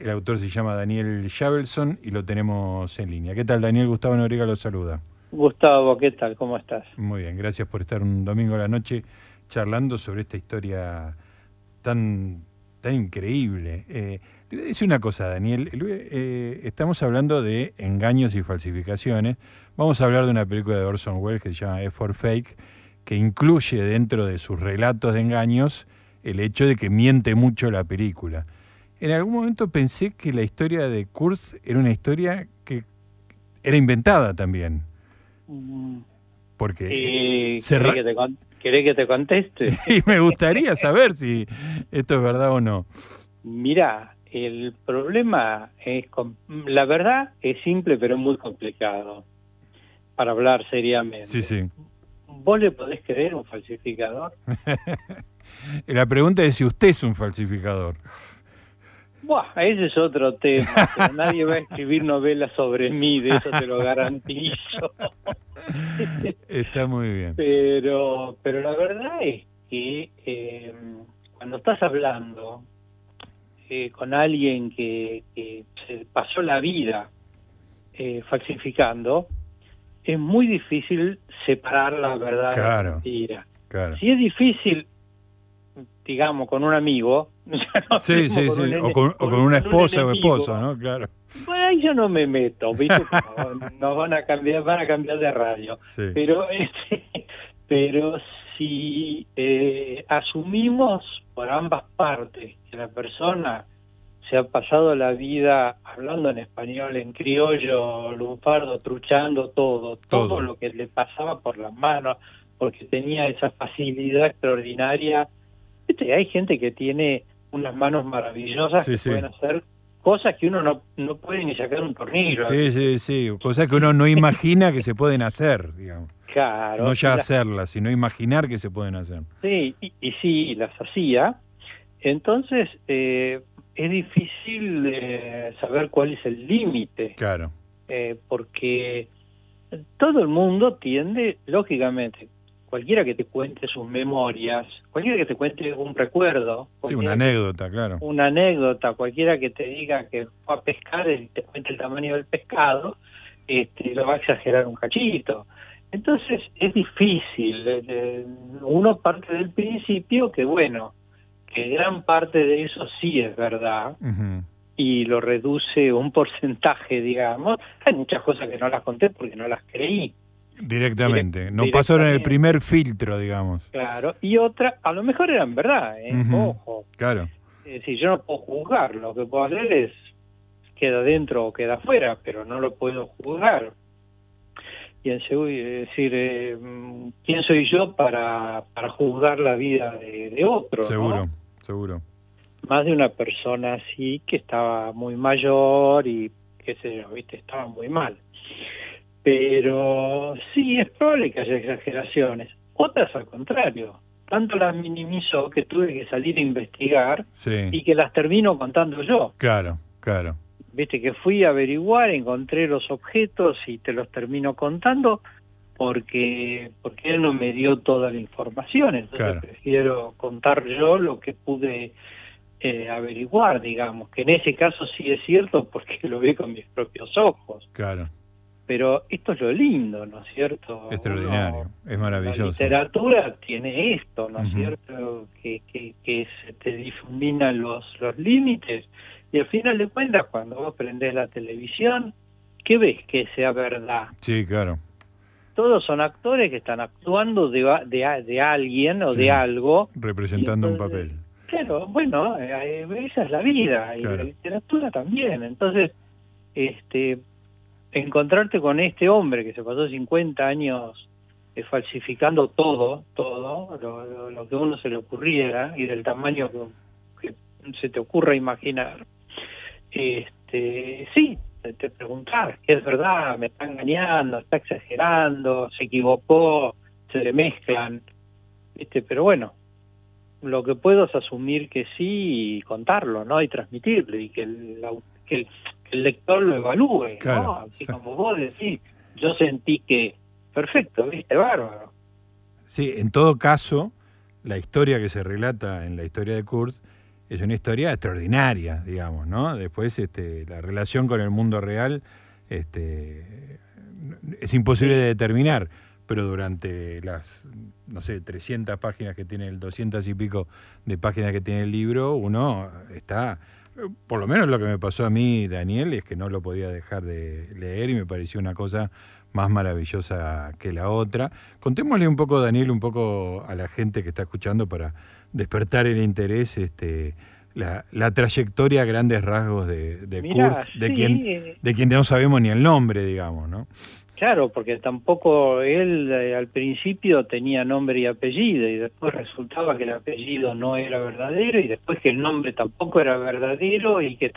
El autor se llama Daniel Javelson y lo tenemos en línea. ¿Qué tal, Daniel? Gustavo Noriega lo saluda. Gustavo, ¿qué tal? ¿Cómo estás? Muy bien, gracias por estar un domingo a la noche charlando sobre esta historia tan, tan increíble. Eh, le voy a decir una cosa, Daniel. Eh, estamos hablando de engaños y falsificaciones. Vamos a hablar de una película de Orson Welles que se llama F for Fake, que incluye dentro de sus relatos de engaños el hecho de que miente mucho la película. En algún momento pensé que la historia de Kurz era una historia que era inventada también. Porque eh, ¿querés, que te que te conteste? y me gustaría saber si esto es verdad o no. Mira, el problema es, la verdad es simple pero muy complicado para hablar seriamente. Sí, sí. ¿Vos le podés creer un falsificador? la pregunta es si usted es un falsificador. Buah, ese es otro tema. nadie va a escribir novelas sobre mí, de eso te lo garantizo. Está muy bien. Pero, pero la verdad es que eh, cuando estás hablando eh, con alguien que, se pasó la vida eh, falsificando, es muy difícil separar la verdad de la mentira. Si es difícil, digamos, con un amigo, sí, sí, sí. o, con, una esposa o esposo, ¿no? Claro. Pues ahí yo no me meto, ¿viste? Nos van a cambiar, van a cambiar de radio. Pero, este, pero si eh, asumimos por ambas partes que la persona se ha pasado la vida hablando en español, en criollo, lunfardo, truchando todo, todo, todo lo que le pasaba por las manos, porque tenía esa facilidad extraordinaria. ¿Viste? Hay gente que tiene unas manos maravillosas que pueden hacer cosas que uno no, no puede ni sacar un tornillo. Sí, sí, sí, cosas que uno no imagina que se pueden hacer, digamos. Claro. No ya hacerlas, sino imaginar que se pueden hacer. Sí, y, y sí, las hacía. Entonces, eh, es difícil eh, saber cuál es el límite. Claro. Eh, porque todo el mundo tiende, lógicamente, cualquiera que te cuente sus memorias, cualquiera que te cuente un recuerdo. Sí, una anécdota, claro. Una anécdota, cualquiera que te diga que fue a pescar y te cuente el tamaño del pescado, este, lo va a exagerar un cachito. Entonces es difícil. Eh, eh, uno parte del principio que, bueno, que gran parte de eso sí es verdad. Y lo reduce un porcentaje, digamos. Hay muchas cosas que no las conté porque no las creí. Directamente, no pasó en el primer filtro, digamos. Claro, y otra, a lo mejor eran verdad, ¿eh? ojo. Claro. si yo no puedo juzgar, lo que puedo hacer es queda dentro o queda afuera, pero no lo puedo juzgar. Y en decir, eh, ¿quién soy yo para, para juzgar la vida de, otro? Seguro, seguro. Más de una persona así que estaba muy mayor y qué sé yo, viste, estaba muy mal. Pero sí, es probable que haya exageraciones. Otras al contrario. Tanto las minimizó que tuve que salir a investigar y que las termino contando yo. Claro, claro. Viste que fui a averiguar, encontré los objetos y te los termino contando porque porque él no me dio toda la información, entonces prefiero contar yo lo que pude eh, averiguar, digamos, que en ese caso sí es cierto porque lo vi con mis propios ojos. Claro pero esto es lo lindo, ¿no es cierto? Extraordinario, es maravilloso. La literatura tiene esto, ¿no es cierto? Que, que, se te difuminan los, los límites y al final de cuentas cuando vos prendés la televisión, ¿qué ves que sea verdad? Sí, claro. Todos son actores que están actuando de, de, de alguien o de algo. Representando un papel. Claro, bueno, eh, esa es la vida y la literatura también. Entonces, este encontrarte con este hombre que se pasó 50 años eh, falsificando todo, todo, lo, que uno se le ocurriera y del tamaño que, se te ocurra imaginar, este, sí, te preguntar, ¿es verdad? ¿Me está engañando? ¿Está exagerando? ¿Se equivocó? ¿Se le mezclan? Este, pero bueno, lo que puedo es asumir que sí y contarlo, ¿no? Y transmitirlo y que el, que el, el lector lo evalúe, ¿no? Así como vos decís, yo sentí que, perfecto, viste, bárbaro. Sí, en todo caso, la historia que se relata en la historia de Kurt es una historia extraordinaria, digamos, ¿no? Después este, la relación con el mundo real este, es imposible de determinar, pero durante las, no sé, 300 páginas que tiene el 200 y pico de páginas que tiene el libro, uno está, por lo menos lo que me pasó a mí, Daniel, es que no lo podía dejar de leer y me pareció una cosa más maravillosa que la otra. Contémosle un poco, Daniel, un poco a la gente que está escuchando para despertar el interés, este, la, la trayectoria a grandes rasgos de, de de, quien, de quien no sabemos ni el nombre, digamos, ¿no? Claro, porque tampoco él eh, al principio tenía nombre y apellido y después resultaba que el apellido no era verdadero y después que el nombre tampoco era verdadero y que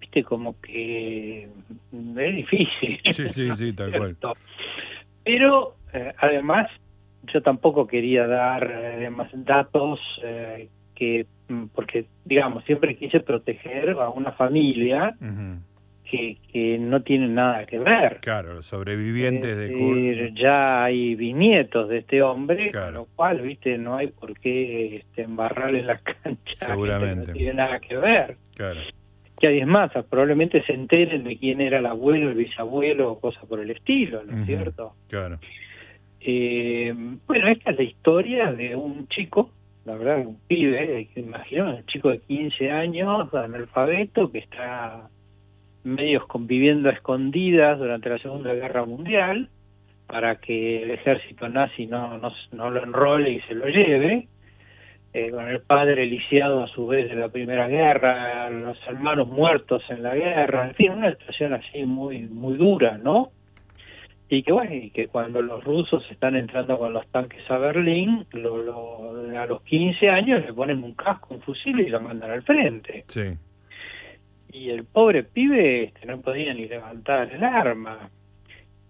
viste como que mm, es difícil. Sí, sí, sí, tal cual. Pero eh, además yo tampoco quería dar eh, más datos que mm, porque digamos siempre quise proteger a una familia que, que no tienen nada que ver. Claro, los sobrevivientes de Kurt. Ya hay bisnietos de este hombre, con lo cual, viste, no hay por qué este, embarrarle la cancha. Seguramente. no tiene nada que ver. Claro. Que hay más, probablemente se enteren de quién era el abuelo, el bisabuelo o cosas por el estilo, ¿no es cierto? Claro. Eh, bueno, esta es la historia de un chico, la verdad, un pibe, imagino, un chico de 15 años, analfabeto, que está medios conviviendo a escondidas durante la Segunda Guerra Mundial para que el ejército nazi no, no, lo enrole y se lo lleve, eh, con el padre lisiado a su vez de la Primera Guerra, los hermanos muertos en la guerra, en fin, una situación así muy, muy dura, ¿no? Y que bueno, y que cuando los rusos están entrando con los tanques a Berlín, lo, a los 15 años le ponen un casco, un fusil y lo mandan al frente. Sí y el pobre pibe este, no podía ni levantar el arma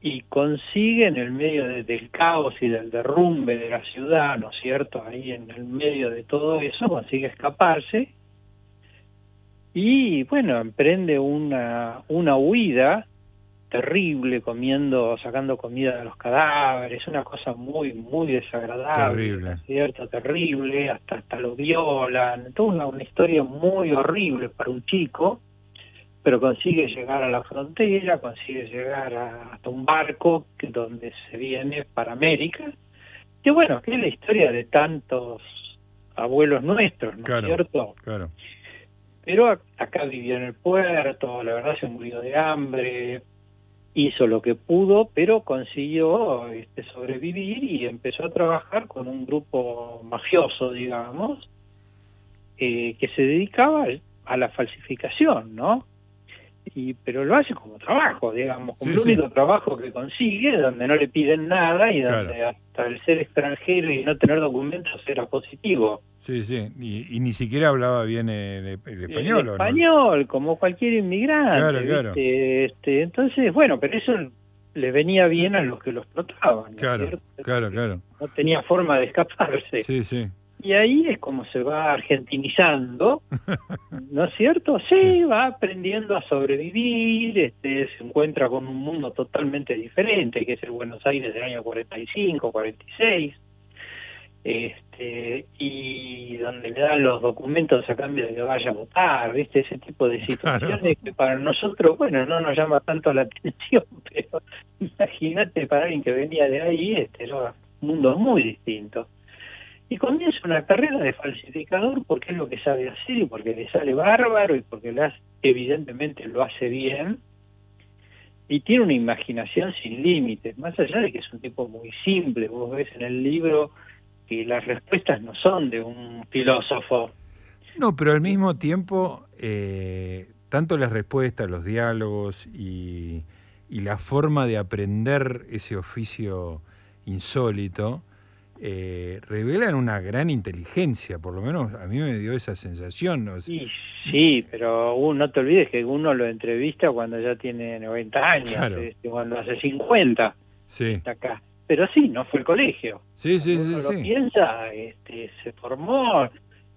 y consigue en el medio del caos y del derrumbe de la ciudad, ¿no es cierto? Ahí en el medio de todo eso consigue escaparse y bueno, emprende una, una huida terrible comiendo, sacando comida de los cadáveres, una cosa muy, muy desagradable, terrible. ¿cierto? Terrible, hasta, hasta lo violan, toda una historia muy horrible para un chico pero consigue llegar a la frontera, consigue llegar hasta un barco que, donde se viene para América, que bueno, que es la historia de tantos abuelos nuestros, ¿no es cierto? Claro. Pero acá vivió en el puerto, la verdad se murió de hambre, hizo lo que pudo, pero consiguió este, sobrevivir y empezó a trabajar con un grupo mafioso, digamos, eh, que se dedicaba a la falsificación, ¿no? Y pero lo hace como trabajo, digamos, como el único trabajo que consigue, donde no le piden nada y donde hasta el ser extranjero y no tener documentos era positivo. Sí, sí, y, ni siquiera hablaba bien el, español. El español, como cualquier inmigrante. Claro, claro. Este, entonces, bueno, pero eso le venía bien a los que lo explotaban. claro, claro, claro. No tenía forma de escaparse. Sí, sí. Y ahí es como se va argentinizando, ¿no es cierto? Sí, va aprendiendo a sobrevivir, este, se encuentra con un mundo totalmente diferente, que es el Buenos Aires del año 45, 46, este, y donde le dan los documentos a cambio de que vaya a votar, ¿viste? Ese tipo de situaciones que para nosotros, bueno, no nos llama tanto la atención, pero imagínate para alguien que venía de ahí, este, era un mundo muy distinto y comienza una carrera de falsificador porque es lo que sabe hacer y porque le sale bárbaro y porque las, evidentemente lo hace bien y tiene una imaginación sin límites, más allá de que es un tipo muy simple, vos ves en el libro que las respuestas no son de un filósofo. No, pero al mismo tiempo, eh, tanto las respuestas, los diálogos y, y la forma de aprender ese oficio insólito, eh, revelan una gran inteligencia, por lo menos a mí me dio esa sensación. sí, sí, pero no te olvides que uno lo entrevista cuando ya tiene 90 años, este, cuando hace 50. Sí. acá. Pero sí, no fue el colegio. Sí, sí, sí. Uno lo piensa, este, se formó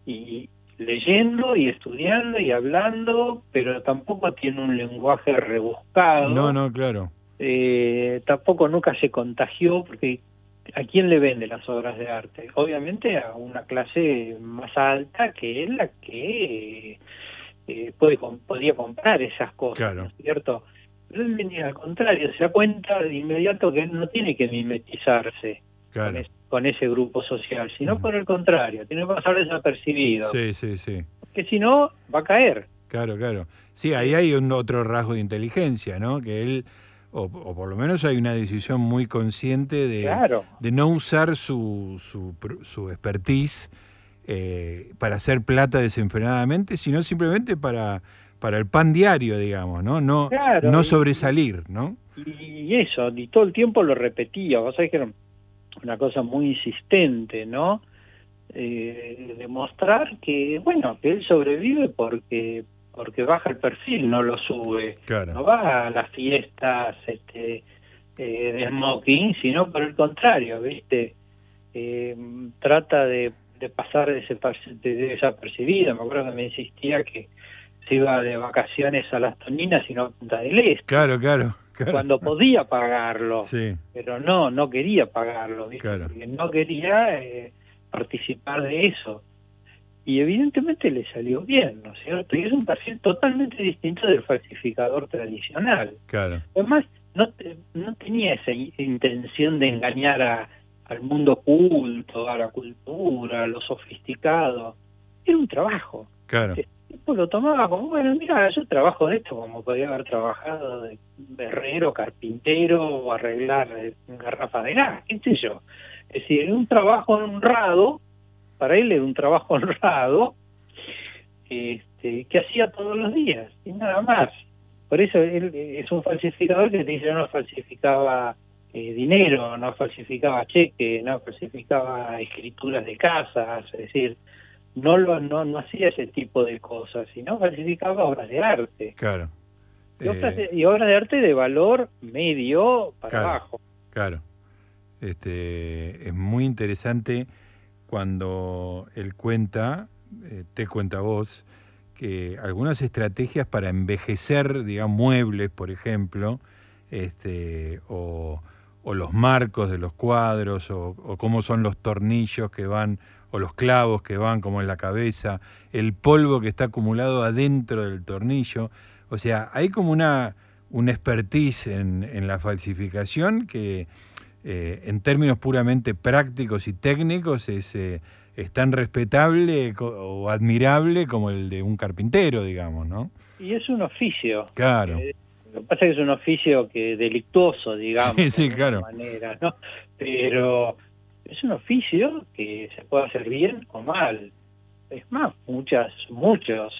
y leyendo y estudiando y hablando, pero tampoco tiene un lenguaje rebuscado. No, no, claro. Eh, tampoco nunca se contagió porque ¿a quién le vende las obras de arte? Obviamente a una clase más alta que es la que eh, puede podía comprar esas cosas, ¿no es cierto? Pero él venía al contrario, se da cuenta de inmediato que él no tiene que mimetizarse con, ese grupo social, sino por el contrario, tiene que pasar desapercibido. Sí, sí, sí. Porque si no, va a caer. Claro, claro. Sí, ahí hay un otro rasgo de inteligencia, ¿no? Que él, o, por lo menos hay una decisión muy consciente de, de no usar su, su, su expertise eh, para hacer plata desenfrenadamente, sino simplemente para, para el pan diario, digamos, ¿no? No, no sobresalir, ¿no? Y eso, y todo el tiempo lo repetía, vos sabés que era una cosa muy insistente, ¿no? Eh, demostrar que, bueno, que él sobrevive porque porque baja el perfil, no lo sube. No va a las fiestas este, eh, de smoking, sino por el contrario, ¿viste? Eh, trata de, pasar desapercibido. Me acuerdo que me insistía que se iba de vacaciones a las Toninas y no a Punta del Este. Claro, claro. Cuando podía pagarlo, sí. pero no, no quería pagarlo, ¿viste? No quería eh, participar de eso y evidentemente le salió bien, ¿no es cierto? Y es un perfil totalmente distinto del falsificador tradicional. Claro. Además, no, no tenía esa intención de engañar a, al mundo culto, a la cultura, a lo sofisticado. Era un trabajo. Claro. El tipo lo tomaba como, bueno, mira, yo trabajo de esto como podía haber trabajado de herrero, carpintero o arreglar garrafas de gas, qué sé yo. Es decir, era un trabajo honrado para él era un trabajo honrado este, que hacía todos los días y nada más. Por eso él es un falsificador que te dice no falsificaba eh, dinero, no falsificaba cheque, no falsificaba escrituras de casas, es decir, no lo no, no hacía ese tipo de cosas, sino falsificaba obras de arte. Claro. Y, obras, de, arte de valor medio para abajo. Claro. Este, es muy interesante cuando él cuenta, eh, te cuenta vos, que algunas estrategias para envejecer, digamos, muebles, por ejemplo, este, o, los marcos de los cuadros, o, cómo son los tornillos que van, o los clavos que van como en la cabeza, el polvo que está acumulado adentro del tornillo. O sea, hay como una, una expertise en, en la falsificación que eh, en términos puramente prácticos y técnicos es, eh, es tan respetable o admirable como el de un carpintero, digamos, ¿no? Y es un oficio. Claro. Eh, lo que pasa es que es un oficio que delictuoso, digamos, sí, sí, claro. manera, ¿no? Pero es un oficio que se puede hacer bien o mal. Es más, muchas, muchos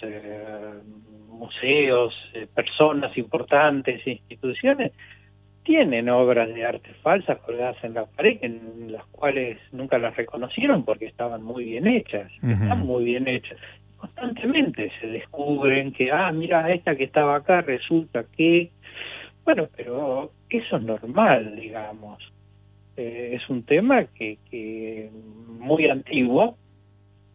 museos, personas importantes, instituciones tienen obras de arte falsas colgadas en la pared, en las cuales nunca las reconocieron porque estaban muy bien hechas, están muy bien hechas. Constantemente se descubren que, ah, mira, esta que estaba acá resulta que... Bueno, pero eso es normal, digamos. Eh, es un tema que, que muy antiguo,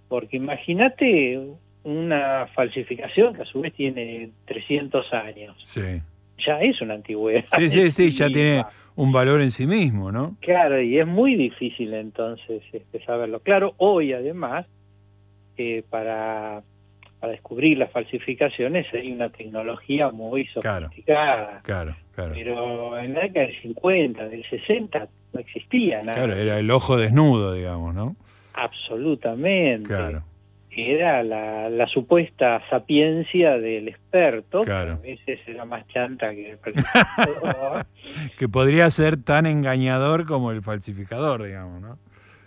porque imagínate una falsificación que a su vez tiene 300 años. Sí ya es una antigüedad. Sí, sí, sí, ya tiene un valor en sí mismo, ¿no? Claro, y es muy difícil entonces este, saberlo. Claro, hoy además, eh, para, para descubrir las falsificaciones hay una tecnología muy sofisticada. Claro, claro, Pero en la década del 50, del 60, no existía nada. Claro, era el ojo desnudo, digamos, ¿no? Absolutamente. Claro era la, la, supuesta sapiencia del experto, claro. que a veces era más chanta que el falsificador. que podría ser tan engañador como el falsificador, digamos, ¿no?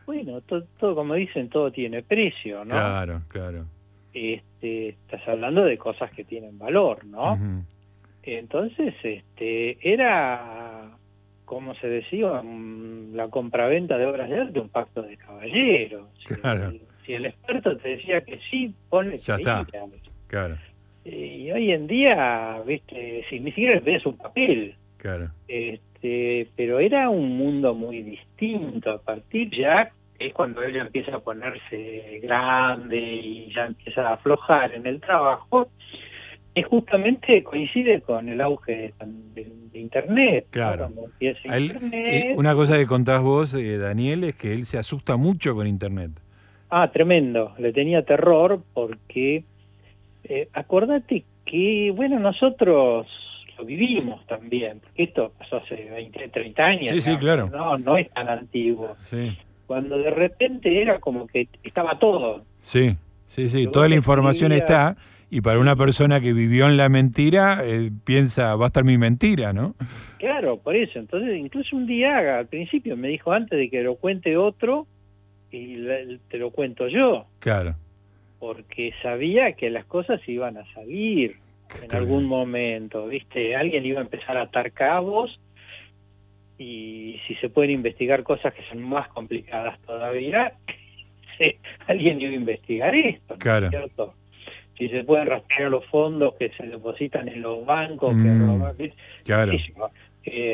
Bueno, todo, como dicen, todo tiene precio, ¿no? Claro, claro. Este, estás hablando de cosas que tienen valor, ¿no? Entonces, este, era, como se decía, la compraventa de obras de arte, un pacto de caballeros. Claro si el experto te decía que sí, ponle ya está. Claro. Y hoy en día, viste, si ni siquiera ves un papel. Claro. Este, pero era un mundo muy distinto. A partir ya es cuando él empieza a ponerse grande y ya empieza a aflojar en el trabajo, es justamente coincide con el auge de, Internet. Claro. una cosa que contás vos, eh, Daniel, es que él se asusta mucho con Internet. Ah, tremendo. Le tenía terror porque, eh, acordate que, bueno, nosotros lo vivimos también, porque esto pasó hace 20, 30 años. Sí, sí, claro. No, no es tan antiguo. Sí. Cuando de repente era como que estaba todo. Sí, sí, sí, toda la información está y para una persona que vivió en la mentira, eh, piensa, va a estar mi mentira, ¿no? Claro, por eso. Entonces, incluso un día, al principio, me dijo antes de que lo cuente otro, y te lo cuento yo. Claro. Porque sabía que las cosas iban a salir en algún momento, ¿viste? Alguien iba a empezar a atar cabos y si se pueden investigar cosas que son más complicadas todavía, alguien iba a investigar esto, claro. ¿cierto? Si se pueden rastrear los fondos que se depositan en los bancos, que claro.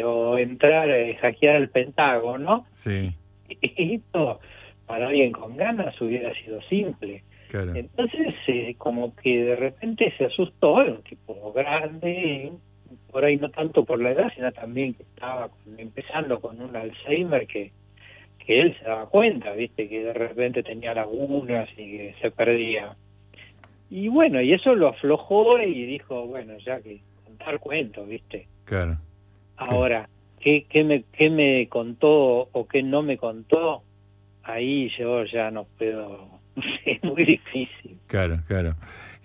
o entrar, eh, hackear el Pentágono, sí. esto para alguien con ganas hubiera sido simple. Entonces, eh, como que de repente se asustó, era un tipo grande, por ahí no tanto por la edad, sino también que estaba empezando con un Alzheimer que, que él se daba cuenta, viste, que de repente tenía lagunas y que se perdía. Y bueno, y eso lo aflojó y dijo, bueno, ya que contar cuentos, viste. Claro. Ahora, ¿qué, qué, me, ¿qué me contó o qué no me contó? Ahí yo ya no puedo es muy difícil. Claro, claro.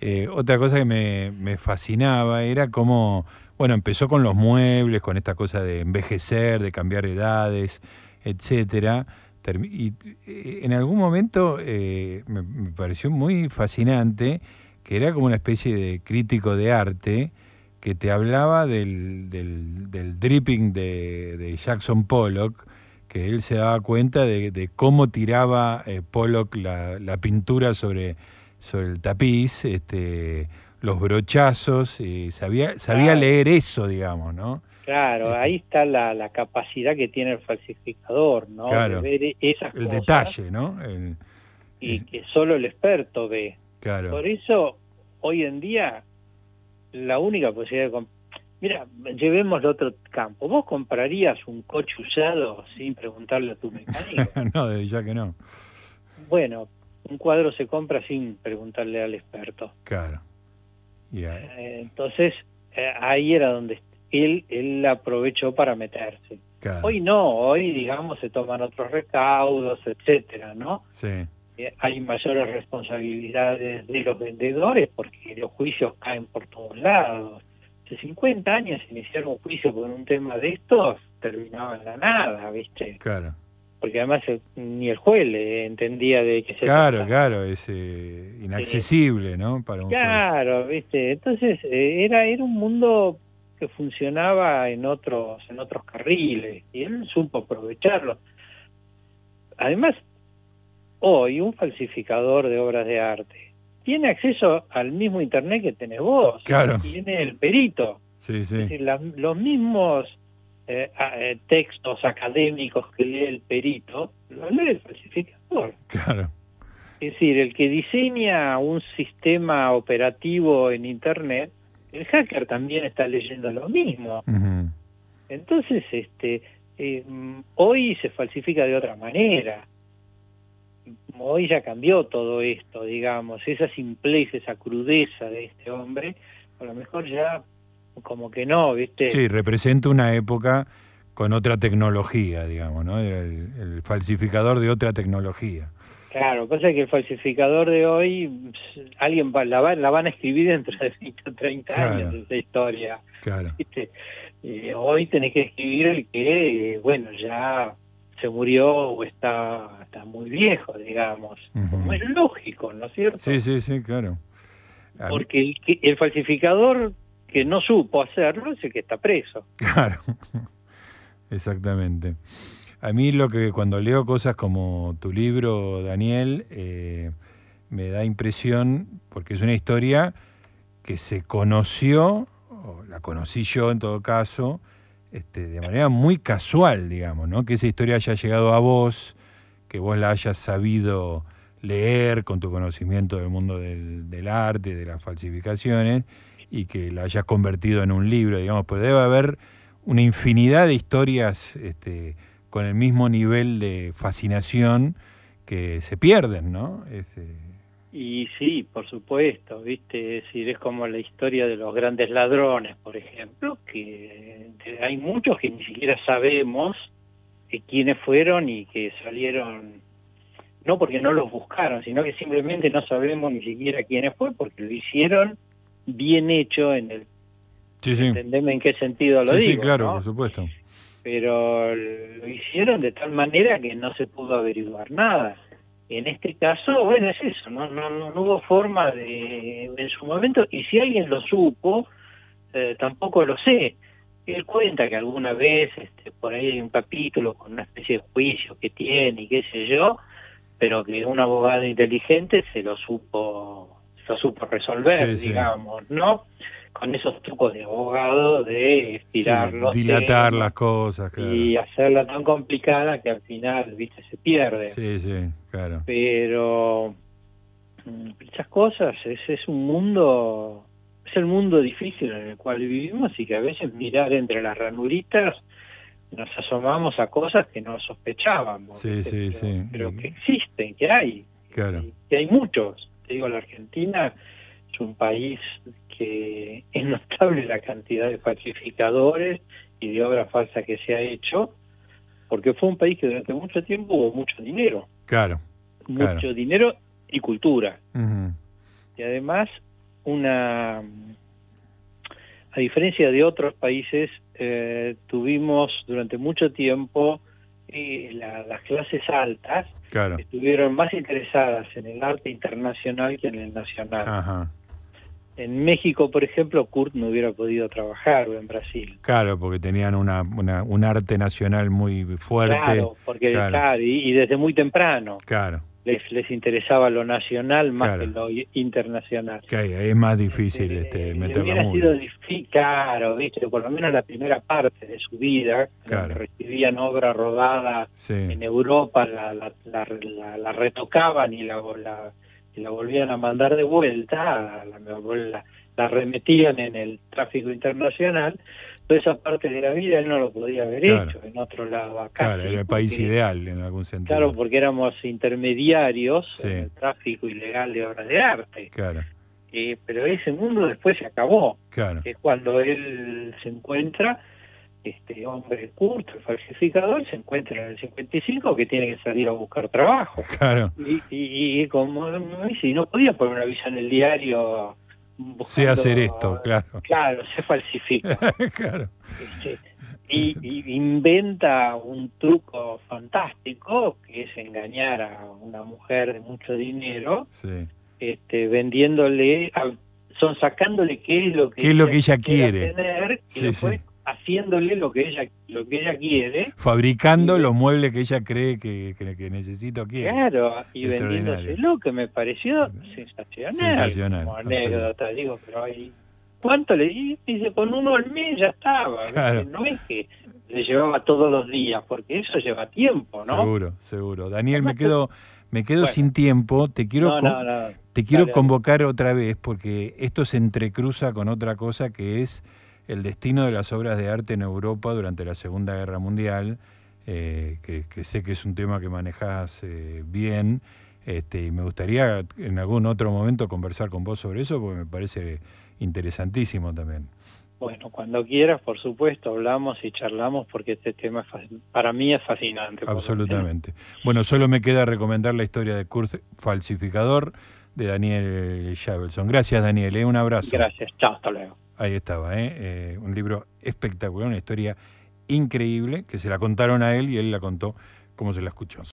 Eh, otra cosa que me, fascinaba era cómo, bueno, empezó con los muebles, con esta cosa de envejecer, de cambiar edades, etcétera. Y eh, en algún momento eh, me, pareció muy fascinante que era como una especie de crítico de arte que te hablaba del, del, del dripping de Jackson Pollock, que él se daba cuenta de, cómo tiraba eh, Pollock la, pintura sobre, sobre el tapiz, este, los brochazos, y sabía, sabía leer eso, digamos, ¿no? Claro, este ahí está la, capacidad que tiene el falsificador, ¿no? Claro, de ver esas el detalle, ¿no? y que solo el experto ve. Claro. Por eso, hoy en día, la única posibilidad de Mira, llevemos otro campo. ¿Vos comprarías un coche usado sin preguntarle a tu mecánico? no, ya que no. Bueno, un cuadro se compra sin preguntarle al experto. Claro. Eh, entonces, eh, ahí era donde él, él aprovechó para meterse. Hoy no, hoy, digamos, se toman otros recaudos, etcétera, ¿no? Sí. Eh, hay mayores responsabilidades de los vendedores porque los juicios caen por todos lados 50 años iniciar un juicio con un tema de estos terminaba en la nada, ¿viste? Claro. Porque además eh, ni el juez le entendía de qué se Claro, claro, es eh, inaccesible, ¿no? Para un claro, ¿viste? Entonces eh, era era un mundo que funcionaba en otros en otros carriles y él supo aprovecharlo. Además, hoy un falsificador de obras de arte tiene acceso al mismo internet que tenés vos. Claro. Tiene el perito. Sí, sí. Es decir, los mismos eh, eh, textos académicos que lee el perito, los lee el falsificador. Claro. Es decir, el que diseña un sistema operativo en Internet, el hacker también está leyendo lo mismo. Entonces, este, eh, hoy se falsifica de otra manera hoy ya cambió todo esto, digamos, esa simpleza, esa crudeza de este hombre, a lo mejor ya como que no, ¿viste? Sí, representa una época con otra tecnología, digamos, ¿no? el, falsificador de otra tecnología. Claro, pasa que el falsificador de hoy, alguien va, la, la van a escribir dentro de 20 o 30 años esa historia. Claro. ¿viste? hoy tenés que escribir el que, bueno, ya se murió o está, está muy viejo, digamos. Como es lógico, ¿no es cierto? Sí, sí, sí, claro. Porque el, el, falsificador que no supo hacerlo es el que está preso. Claro, exactamente. A mí lo que cuando leo cosas como tu libro, Daniel, eh, me da impresión, porque es una historia que se conoció, o la conocí yo en todo caso, este, de manera muy casual, digamos, ¿no? Que esa historia haya llegado a vos, que vos la hayas sabido leer con tu conocimiento del mundo del, arte, de las falsificaciones, y que la hayas convertido en un libro, digamos, pues debe haber una infinidad de historias este, con el mismo nivel de fascinación que se pierden, ¿no? Este... Y sí, por supuesto, ¿viste? Es decir, es como la historia de los grandes ladrones, por ejemplo, que hay muchos que ni siquiera sabemos quiénes fueron y que salieron, no porque no los buscaron, sino que simplemente no sabemos ni siquiera quiénes fue, porque lo hicieron bien hecho en el... Sí, sí. Entendeme en qué sentido lo digo. Sí, claro, por supuesto pero lo hicieron de tal manera que no se pudo averiguar nada. En este caso, bueno, es eso, no, no, no, hubo forma de, en su momento, y si alguien lo supo, eh, tampoco lo sé. Él cuenta que alguna vez este, por ahí hay un capítulo con una especie de juicio que tiene y qué sé yo, pero que un abogado inteligente se lo supo, se lo supo resolver, digamos, ¿no? Con esos trucos de abogado de estirarlos. dilatar las cosas, claro. Y hacerla tan complicada que al final, viste, se pierde. Sí, sí, claro. Pero mm, esas cosas, ese es un mundo, es el mundo difícil en el cual vivimos y que a veces mirar entre las ranuritas nos asomamos a cosas que no sospechábamos. Sí, sí, sí. Pero que existen, que hay. Claro. Que hay muchos. Te digo, la Argentina es un país que es notable la cantidad de falsificadores y de obra falsa que se ha hecho, porque fue un país que durante mucho tiempo hubo mucho dinero. Claro. Mucho dinero y cultura. Y además, una. A diferencia de otros países, eh, tuvimos durante mucho tiempo eh, las clases altas estuvieron más interesadas en el arte internacional que en el nacional. Ajá. En México, por ejemplo, Kurt no hubiera podido trabajar, o en Brasil. Claro, porque tenían una, un arte nacional muy fuerte. Claro, porque y, desde muy temprano. Claro. Les, les interesaba lo nacional más que lo internacional. es más difícil este, este meter hubiera sido difícil, claro, viste, por lo menos la primera parte de su vida, claro. recibían obra rodada en Europa, la, la, la, retocaban y la, la la volvían a mandar de vuelta, la, la, remetían en el tráfico internacional, toda esa parte de la vida él no lo podía haber hecho en otro lado acá. Claro, era el país ideal en algún sentido. Claro, porque éramos intermediarios en el tráfico ilegal de obras de arte. Claro. Eh, pero ese mundo después se acabó. Claro. es cuando él se encuentra este hombre curto, el falsificador, se encuentra en el 55 que tiene que salir a buscar trabajo. Claro. Y, y, como si no podía poner una visa en el diario. sé hacer esto, claro. Claro, se falsifica. claro. Este, y, inventa un truco fantástico que es engañar a una mujer de mucho dinero, este, vendiéndole, son sacándole qué es lo que, ¿Qué es lo que ella quiere tener, y haciéndole lo que ella lo que ella quiere. Fabricando los muebles que ella cree que, que, necesita quiere claro y vendiéndoselo que me pareció sensacional. Sensacional como anécdota digo pero hay cuánto le dice con uno al mes ya estaba no es que le llevaba todos los días porque eso lleva tiempo no seguro seguro. Daniel me quedo me quedo sin tiempo. Te quiero te quiero convocar otra vez porque esto se entrecruza con otra cosa que es el destino de las obras de arte en Europa durante la Segunda Guerra Mundial, eh, que, sé que es un tema que manejas eh, bien, este, y me gustaría en algún otro momento conversar con vos sobre eso, porque me parece interesantísimo también. Bueno, cuando quieras, por supuesto, hablamos y charlamos porque este tema para mí es fascinante. Absolutamente. Bueno, solo me queda recomendar la historia de Kurt Falsificador de Daniel Shavelson. Gracias, Daniel. ¿eh? Un abrazo. Gracias. Chao, hasta luego. Ahí estaba, ¿eh? ¿eh? un libro espectacular, una historia increíble que se la contaron a él y él la contó como se la escuchó.